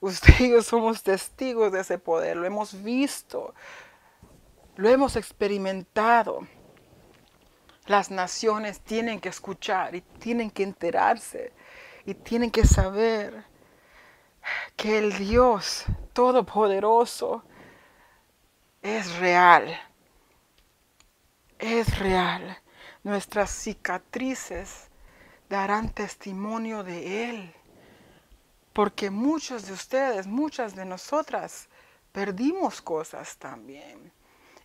Usted y yo somos testigos de ese poder, lo hemos visto, lo hemos experimentado. Las naciones tienen que escuchar y tienen que enterarse y tienen que saber que el Dios Todopoderoso es real. Es real. Nuestras cicatrices darán testimonio de Él. Porque muchos de ustedes, muchas de nosotras, perdimos cosas también.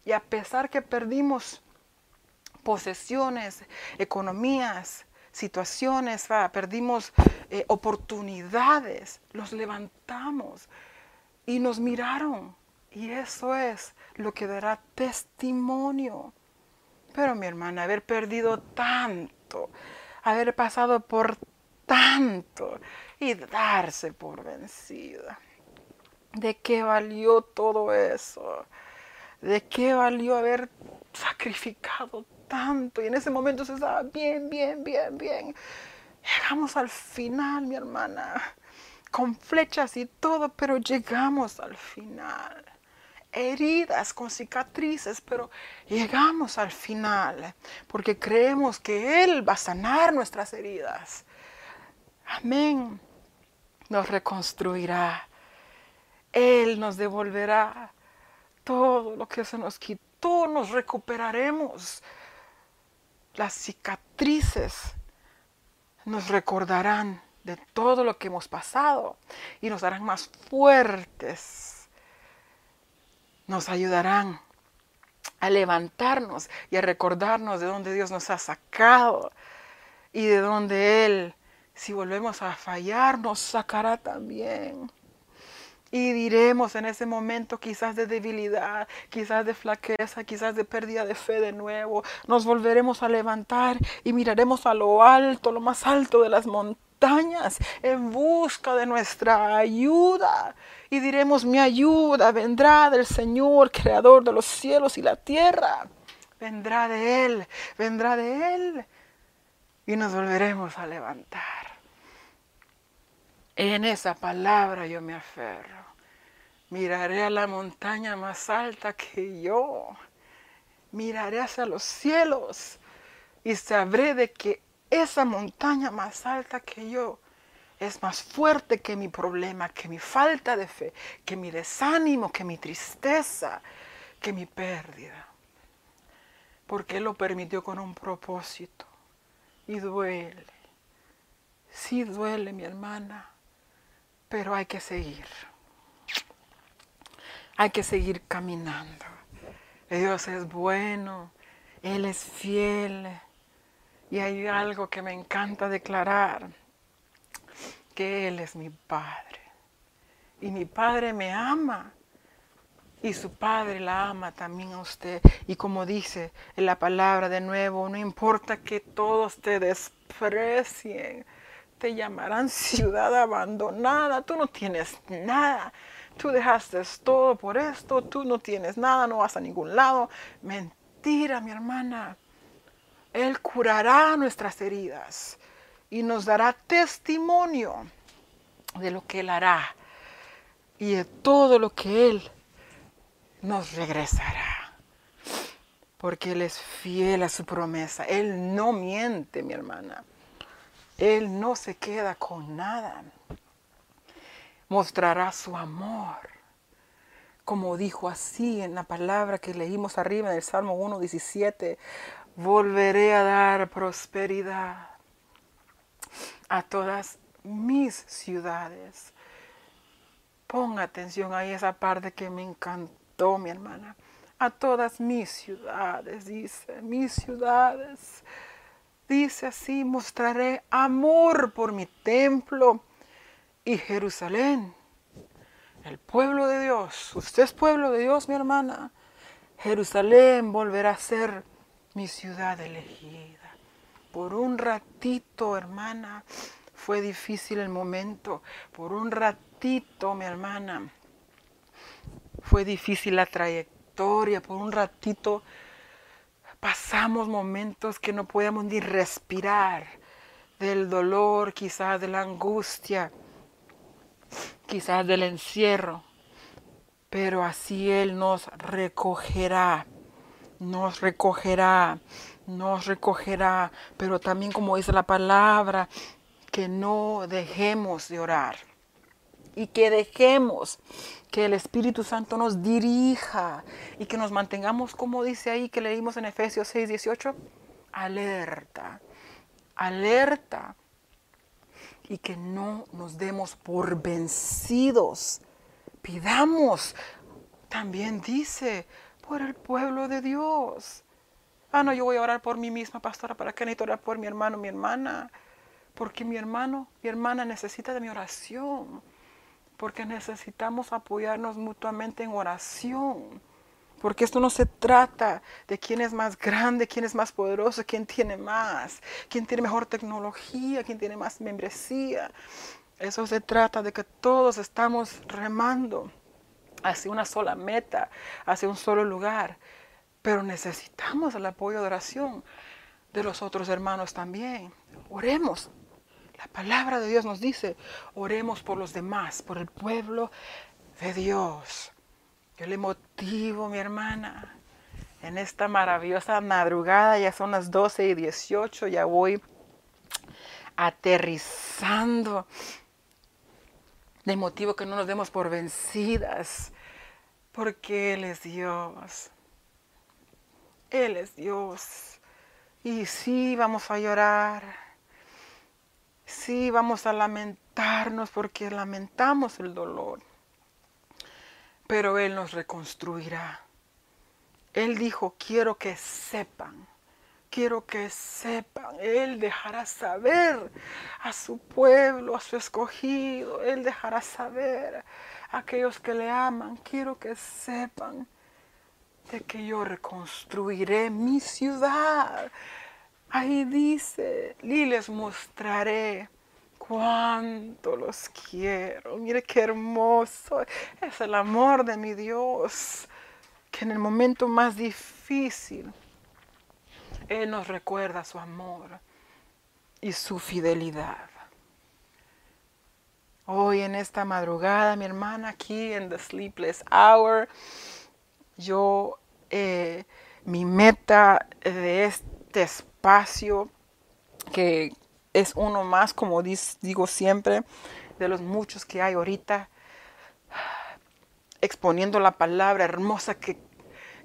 Y a pesar que perdimos posesiones, economías, situaciones, perdimos eh, oportunidades, los levantamos y nos miraron. Y eso es lo que dará testimonio. Pero mi hermana, haber perdido tanto, haber pasado por tanto y darse por vencida. ¿De qué valió todo eso? ¿De qué valió haber sacrificado tanto? Y en ese momento se estaba bien, bien, bien, bien. Llegamos al final, mi hermana, con flechas y todo, pero llegamos al final. Heridas con cicatrices, pero llegamos al final, porque creemos que Él va a sanar nuestras heridas. Amén. Nos reconstruirá. Él nos devolverá todo lo que se nos quitó, nos recuperaremos. Las cicatrices nos recordarán de todo lo que hemos pasado y nos harán más fuertes. Nos ayudarán a levantarnos y a recordarnos de dónde Dios nos ha sacado y de dónde Él, si volvemos a fallar, nos sacará también. Y diremos en ese momento quizás de debilidad, quizás de flaqueza, quizás de pérdida de fe de nuevo. Nos volveremos a levantar y miraremos a lo alto, lo más alto de las montañas, en busca de nuestra ayuda. Y diremos, mi ayuda vendrá del Señor, creador de los cielos y la tierra. Vendrá de Él, vendrá de Él. Y nos volveremos a levantar. En esa palabra yo me aferro. Miraré a la montaña más alta que yo. Miraré hacia los cielos y sabré de que esa montaña más alta que yo es más fuerte que mi problema, que mi falta de fe, que mi desánimo, que mi tristeza, que mi pérdida. Porque Él lo permitió con un propósito. Y duele. Sí duele, mi hermana pero hay que seguir. Hay que seguir caminando. Dios es bueno, Él es fiel. Y hay algo que me encanta declarar, que Él es mi Padre. Y mi Padre me ama. Y su Padre la ama también a usted. Y como dice en la palabra de nuevo, no importa que todos te desprecien te llamarán ciudad abandonada, tú no tienes nada, tú dejaste todo por esto, tú no tienes nada, no vas a ningún lado. Mentira, mi hermana. Él curará nuestras heridas y nos dará testimonio de lo que Él hará y de todo lo que Él nos regresará. Porque Él es fiel a su promesa. Él no miente, mi hermana. Él no se queda con nada. Mostrará su amor como dijo así en la palabra que leímos arriba en el Salmo 1.17, volveré a dar prosperidad a todas mis ciudades. Ponga atención ahí esa parte que me encantó, mi hermana. A todas mis ciudades, dice, mis ciudades. Dice así, mostraré amor por mi templo y Jerusalén el pueblo de Dios, usted es pueblo de Dios, mi hermana. Jerusalén volverá a ser mi ciudad elegida. Por un ratito, hermana, fue difícil el momento. Por un ratito, mi hermana, fue difícil la trayectoria. Por un ratito pasamos momentos que no podíamos ni respirar del dolor, quizás de la angustia quizás del encierro, pero así Él nos recogerá, nos recogerá, nos recogerá, pero también como dice la palabra, que no dejemos de orar y que dejemos que el Espíritu Santo nos dirija y que nos mantengamos, como dice ahí que leímos en Efesios 6, 18, alerta, alerta y que no nos demos por vencidos. Pidamos, también dice, por el pueblo de Dios. Ah, no, yo voy a orar por mí misma, pastora, ¿para qué necesito orar por mi hermano, mi hermana? Porque mi hermano, mi hermana necesita de mi oración. Porque necesitamos apoyarnos mutuamente en oración. Porque esto no se trata de quién es más grande, quién es más poderoso, quién tiene más, quién tiene mejor tecnología, quién tiene más membresía. Eso se trata de que todos estamos remando hacia una sola meta, hacia un solo lugar. Pero necesitamos el apoyo de oración de los otros hermanos también. Oremos. La palabra de Dios nos dice, oremos por los demás, por el pueblo de Dios. Yo le motivo, mi hermana, en esta maravillosa madrugada, ya son las 12 y 18, ya voy aterrizando. Le motivo que no nos demos por vencidas, porque Él es Dios. Él es Dios. Y sí, vamos a llorar. Sí, vamos a lamentarnos porque lamentamos el dolor pero Él nos reconstruirá. Él dijo, quiero que sepan, quiero que sepan. Él dejará saber a su pueblo, a su escogido. Él dejará saber a aquellos que le aman. Quiero que sepan de que yo reconstruiré mi ciudad. Ahí dice, y les mostraré cuánto los quiero. Mire qué hermoso es el amor de mi Dios, que en el momento más difícil, Él nos recuerda su amor y su fidelidad. Hoy en esta madrugada, mi hermana, aquí en The Sleepless Hour, yo, eh, mi meta de este espacio que es uno más, como digo siempre, de los muchos que hay ahorita, exponiendo la palabra hermosa que,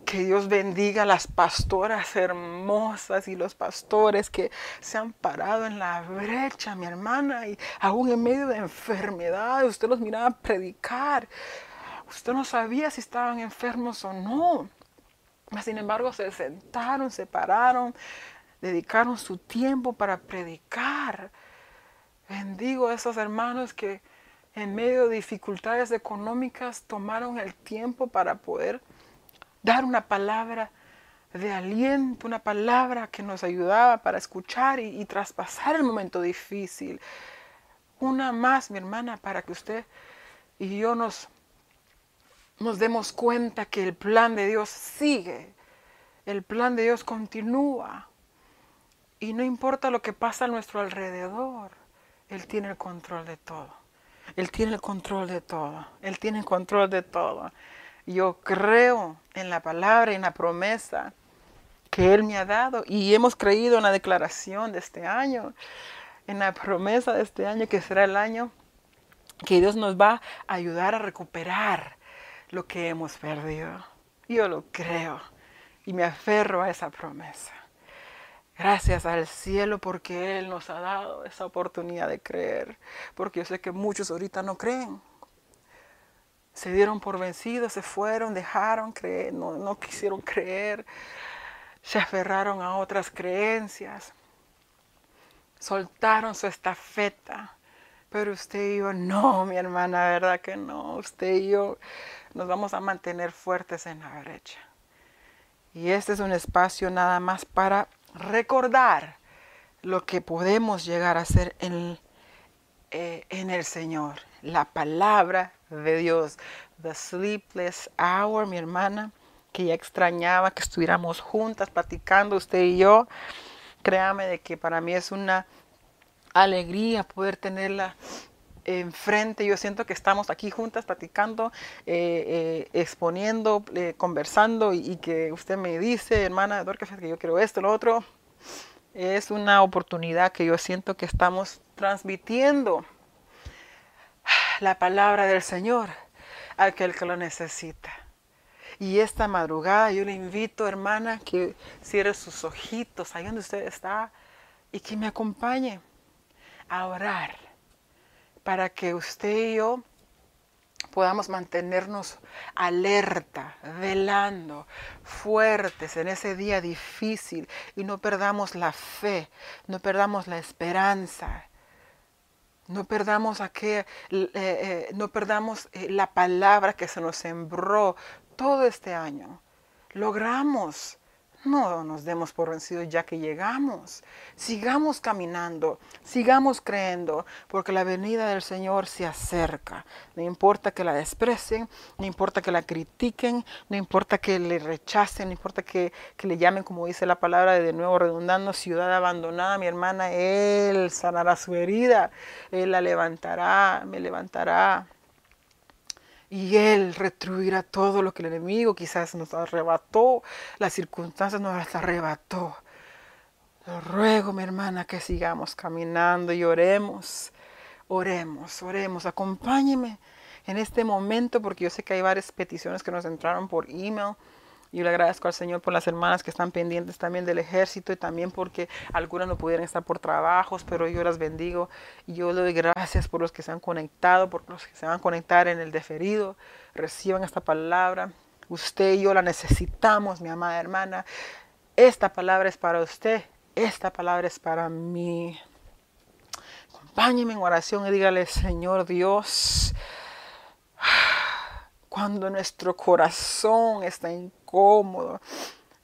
que Dios bendiga a las pastoras hermosas y los pastores que se han parado en la brecha, mi hermana, y aún en medio de enfermedad, usted los miraba predicar. Usted no sabía si estaban enfermos o no. Sin embargo, se sentaron, se pararon, dedicaron su tiempo para predicar. Bendigo a esos hermanos que en medio de dificultades económicas tomaron el tiempo para poder dar una palabra de aliento, una palabra que nos ayudaba para escuchar y, traspasar el momento difícil. Una más, mi hermana, para que usted y yo nos, demos cuenta que el plan de Dios sigue, el plan de Dios continúa. Y no importa lo que pasa a nuestro alrededor, Él tiene el control de todo. Él tiene el control de todo. Él tiene el control de todo. Yo creo en la palabra y en la promesa que Él me ha dado y hemos creído en la declaración de este año, en la promesa de este año que será el año que Dios nos va a ayudar a recuperar lo que hemos perdido. Yo lo creo y me aferro a esa promesa. Gracias al cielo porque Él nos ha dado esa oportunidad de creer, porque yo sé que muchos ahorita no creen. Se dieron por vencidos, se fueron, dejaron creer, no, no quisieron creer, se aferraron a otras creencias, soltaron su estafeta. Pero usted y yo, no, mi hermana, verdad que no. Usted y yo nos vamos a mantener fuertes en la brecha. Y este es un espacio nada más para recordar lo que podemos llegar a ser en, eh, en el Señor. La palabra de Dios. The sleepless hour, mi hermana, que ya extrañaba que estuviéramos juntas platicando usted y yo. Créame de que para mí es una alegría poder tenerla enfrente. Yo siento que estamos aquí juntas platicando, eh, eh, exponiendo, eh, conversando y, que usted me dice, hermana Dorcas, que yo quiero esto, lo otro. Es una oportunidad que yo siento que estamos transmitiendo la palabra del Señor a aquel que lo necesita. Y esta madrugada yo le invito, hermana, que cierre sus ojitos ahí donde usted está y que me acompañe a orar para que usted y yo podamos mantenernos alerta, velando, fuertes en ese día difícil y no perdamos la fe, no perdamos la esperanza, no perdamos, aquel, eh, eh, no perdamos eh, la palabra que se nos sembró todo este año. Logramos no nos demos por vencidos ya que llegamos. Sigamos caminando, sigamos creyendo, porque la venida del Señor se acerca. No importa que la desprecien, no importa que la critiquen, no importa que le rechacen, no importa que, que le llamen, como dice la palabra de nuevo redundando, ciudad abandonada, mi hermana, Él sanará su herida, Él la levantará, me levantará y Él retribuirá todo lo que el enemigo quizás nos arrebató, las circunstancias nos arrebató. Lo ruego, mi hermana, que sigamos caminando y oremos, oremos, oremos, acompáñeme en este momento porque yo sé que hay varias peticiones que nos entraron por email yo le agradezco al Señor por las hermanas que están pendientes también del ejército y también porque algunas no pudieran estar por trabajos, pero yo las bendigo. Y yo le doy gracias por los que se han conectado, por los que se van a conectar en el deferido. Reciban esta palabra. Usted y yo la necesitamos, mi amada hermana. Esta palabra es para usted. Esta palabra es para mí. Acompáñeme en oración y dígale, Señor Dios, cuando nuestro corazón está incómodo,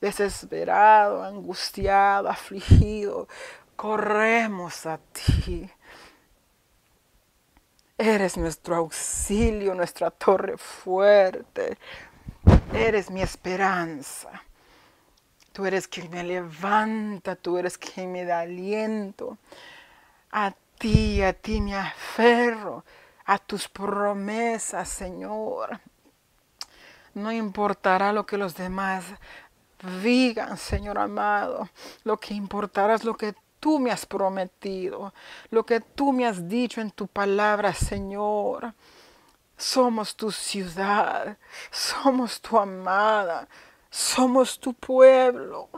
desesperado, angustiado, afligido, corremos a ti. Eres nuestro auxilio, nuestra torre fuerte. Eres mi esperanza. Tú eres quien me levanta, tú eres quien me da aliento. A ti, a ti me aferro, a tus promesas, Señor. No importará lo que los demás digan, Señor amado. Lo que importará es lo que tú me has prometido, lo que tú me has dicho en tu palabra, Señor. Somos tu ciudad, somos tu amada, somos tu pueblo.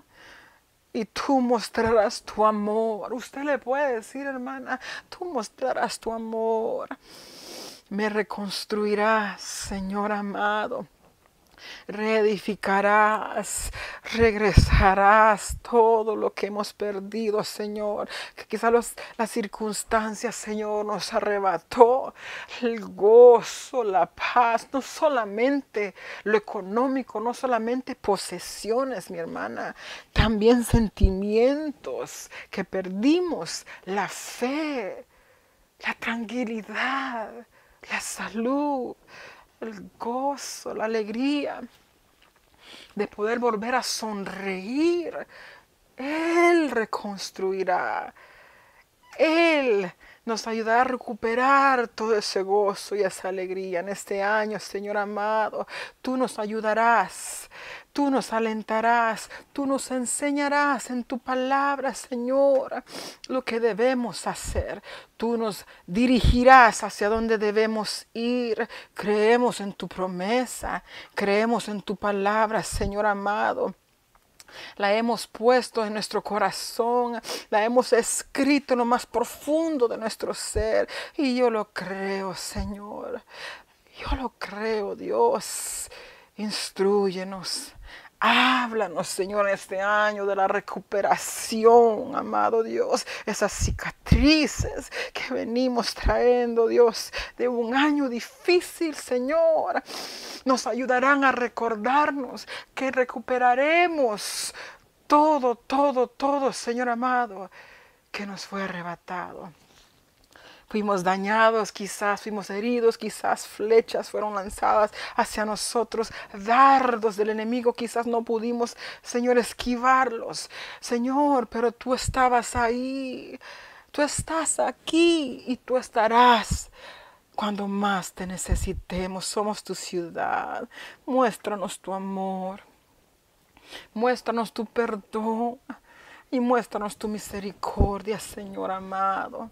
Y tú mostrarás tu amor. Usted le puede decir, hermana, tú mostrarás tu amor. Me reconstruirás, Señor amado reedificarás, regresarás todo lo que hemos perdido, Señor. Que quizás las circunstancias, Señor, nos arrebató el gozo, la paz, no solamente lo económico, no solamente posesiones, mi hermana, también sentimientos que perdimos, la fe, la tranquilidad, la salud, el gozo, la alegría de poder volver a sonreír. Él reconstruirá. Él nos ayudará a recuperar todo ese gozo y esa alegría en este año, Señor amado. Tú nos ayudarás Tú nos alentarás, tú nos enseñarás en tu palabra, Señor, lo que debemos hacer. Tú nos dirigirás hacia donde debemos ir. Creemos en tu promesa, creemos en tu palabra, Señor amado la hemos puesto en nuestro corazón, la hemos escrito en lo más profundo de nuestro ser. Y yo lo creo, Señor. Yo lo creo, Dios. Instruyenos. Háblanos, Señor, este año de la recuperación, amado Dios. Esas cicatrices que venimos trayendo, Dios, de un año difícil, Señor. Nos ayudarán a recordarnos que recuperaremos todo, todo, todo, Señor amado, que nos fue arrebatado. Fuimos dañados, quizás fuimos heridos, quizás flechas fueron lanzadas hacia nosotros, dardos del enemigo, quizás no pudimos, Señor, esquivarlos. Señor, pero tú estabas ahí, tú estás aquí y tú estarás. Cuando más te necesitemos, somos tu ciudad. Muéstranos tu amor. Muéstranos tu perdón y muéstranos tu misericordia, Señor amado.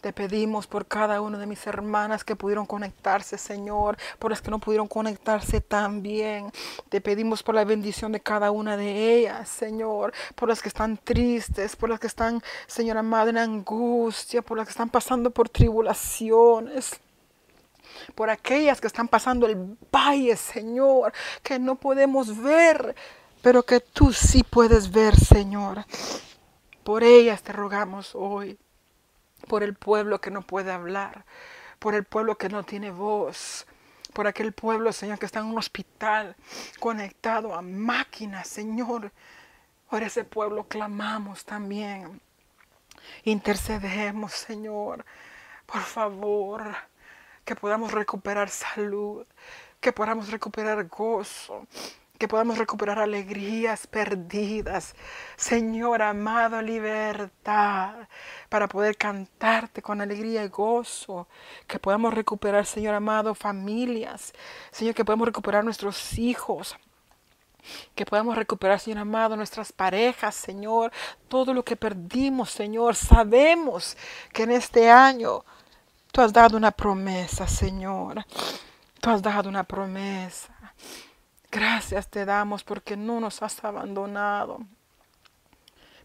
Te pedimos por cada una de mis hermanas que pudieron conectarse, Señor, por las que no pudieron conectarse también. Te pedimos por la bendición de cada una de ellas, Señor, por las que están tristes, por las que están, Señor amado, en angustia, por las que están pasando por tribulaciones por aquellas que están pasando el valle, Señor, que no podemos ver, pero que tú sí puedes ver, Señor. Por ellas te rogamos hoy por el pueblo que no puede hablar, por el pueblo que no tiene voz, por aquel pueblo, Señor, que está en un hospital conectado a máquinas, Señor. Por ese pueblo clamamos también. Intercedemos, Señor. Por favor, que podamos recuperar salud, que podamos recuperar gozo, que podamos recuperar alegrías perdidas. Señor amado, libertad para poder cantarte con alegría y gozo. Que podamos recuperar, Señor amado, familias. Señor, que podamos recuperar nuestros hijos. Que podamos recuperar, Señor amado, nuestras parejas, Señor. Todo lo que perdimos, Señor. Sabemos que en este año tú has dado una promesa, Señor. Tú has dado una promesa. Gracias te damos porque no nos has abandonado.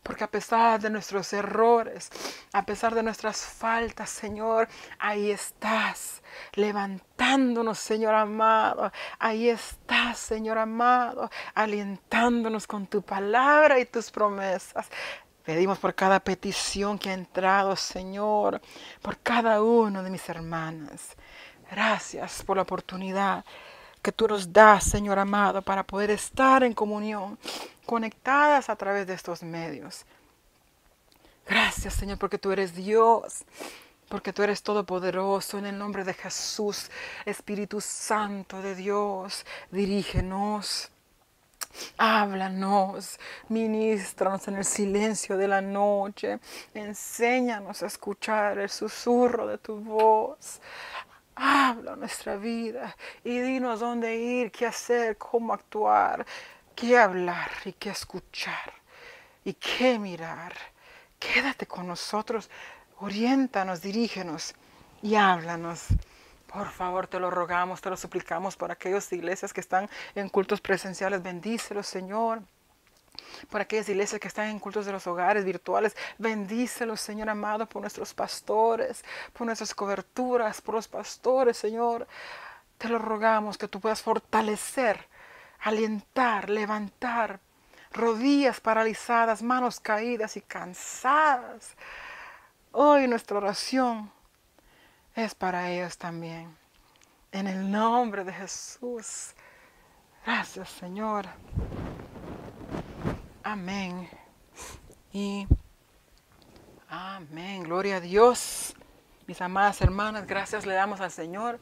Porque a pesar de nuestros errores, a pesar de nuestras faltas, Señor, ahí estás levantándonos, Señor amado. Ahí estás, Señor amado, alientándonos con tu palabra y tus promesas. Pedimos por cada petición que ha entrado, Señor, por cada uno de mis hermanas. Gracias por la oportunidad que tú nos das, Señor amado, para poder estar en comunión, conectadas a través de estos medios. Gracias, Señor, porque tú eres Dios, porque tú eres todopoderoso. En el nombre de Jesús, Espíritu Santo de Dios, dirígenos. Háblanos, ministranos en el silencio de la noche, enséñanos a escuchar el susurro de tu voz. Habla nuestra vida y dinos dónde ir, qué hacer, cómo actuar, qué hablar y qué escuchar y qué mirar. Quédate con nosotros, oriéntanos, dirígenos y háblanos. Por favor, te lo rogamos, te lo suplicamos por aquellas iglesias que están en cultos presenciales. Bendícelos, Señor por aquellas iglesias que están en cultos de los hogares virtuales. Bendícelos, Señor amado, por nuestros pastores, por nuestras coberturas, por los pastores, Señor. Te lo rogamos que tú puedas fortalecer, alentar, levantar rodillas paralizadas, manos caídas y cansadas. Hoy nuestra oración es para ellos también. En el nombre de Jesús. Gracias, Señor. Amén. Y amén. Gloria a Dios. Mis amadas hermanas, gracias le damos al Señor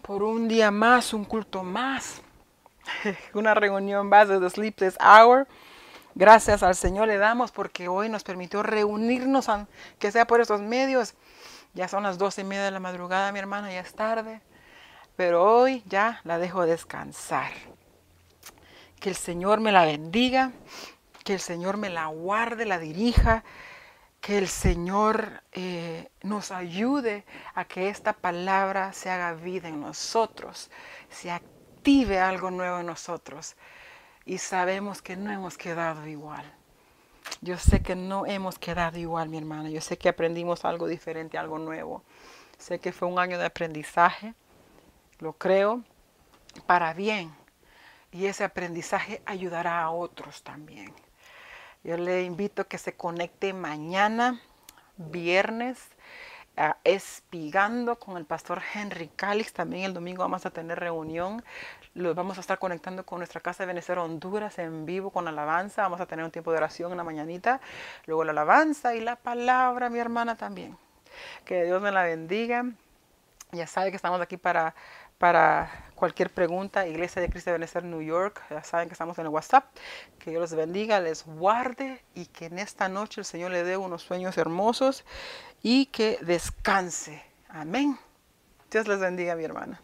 por un día más, un culto más, una reunión más de The Sleepless Hour. Gracias al Señor le damos porque hoy nos permitió reunirnos, que sea por estos medios. Ya son las doce y media de la madrugada, mi hermana, ya es tarde. Pero hoy ya la dejo descansar. Que el Señor me la bendiga, que el Señor me la guarde, la dirija, que el Señor eh, nos ayude a que esta palabra se haga vida en nosotros, se active algo nuevo en nosotros. Y sabemos que no hemos quedado igual. Yo sé que no hemos quedado igual, mi hermana. Yo sé que aprendimos algo diferente, algo nuevo. Sé que fue un año de aprendizaje, lo creo, para bien. Y ese aprendizaje ayudará a otros también. Yo le invito a que se conecte mañana, viernes, Espigando con el pastor Henry Calix. También el domingo vamos a tener reunión. Lo vamos a estar conectando con nuestra casa de Venezuela, Honduras, en vivo con alabanza. Vamos a tener un tiempo de oración en la mañanita. Luego la alabanza y la palabra, mi hermana también. Que Dios me la bendiga. Ya sabe que estamos aquí para, para cualquier pregunta. Iglesia de Cristo de Venezuela, New York. Ya saben que estamos en el WhatsApp. Que Dios los bendiga, les guarde y que en esta noche el Señor le dé unos sueños hermosos y que descanse. Amén. Dios les bendiga, mi hermana.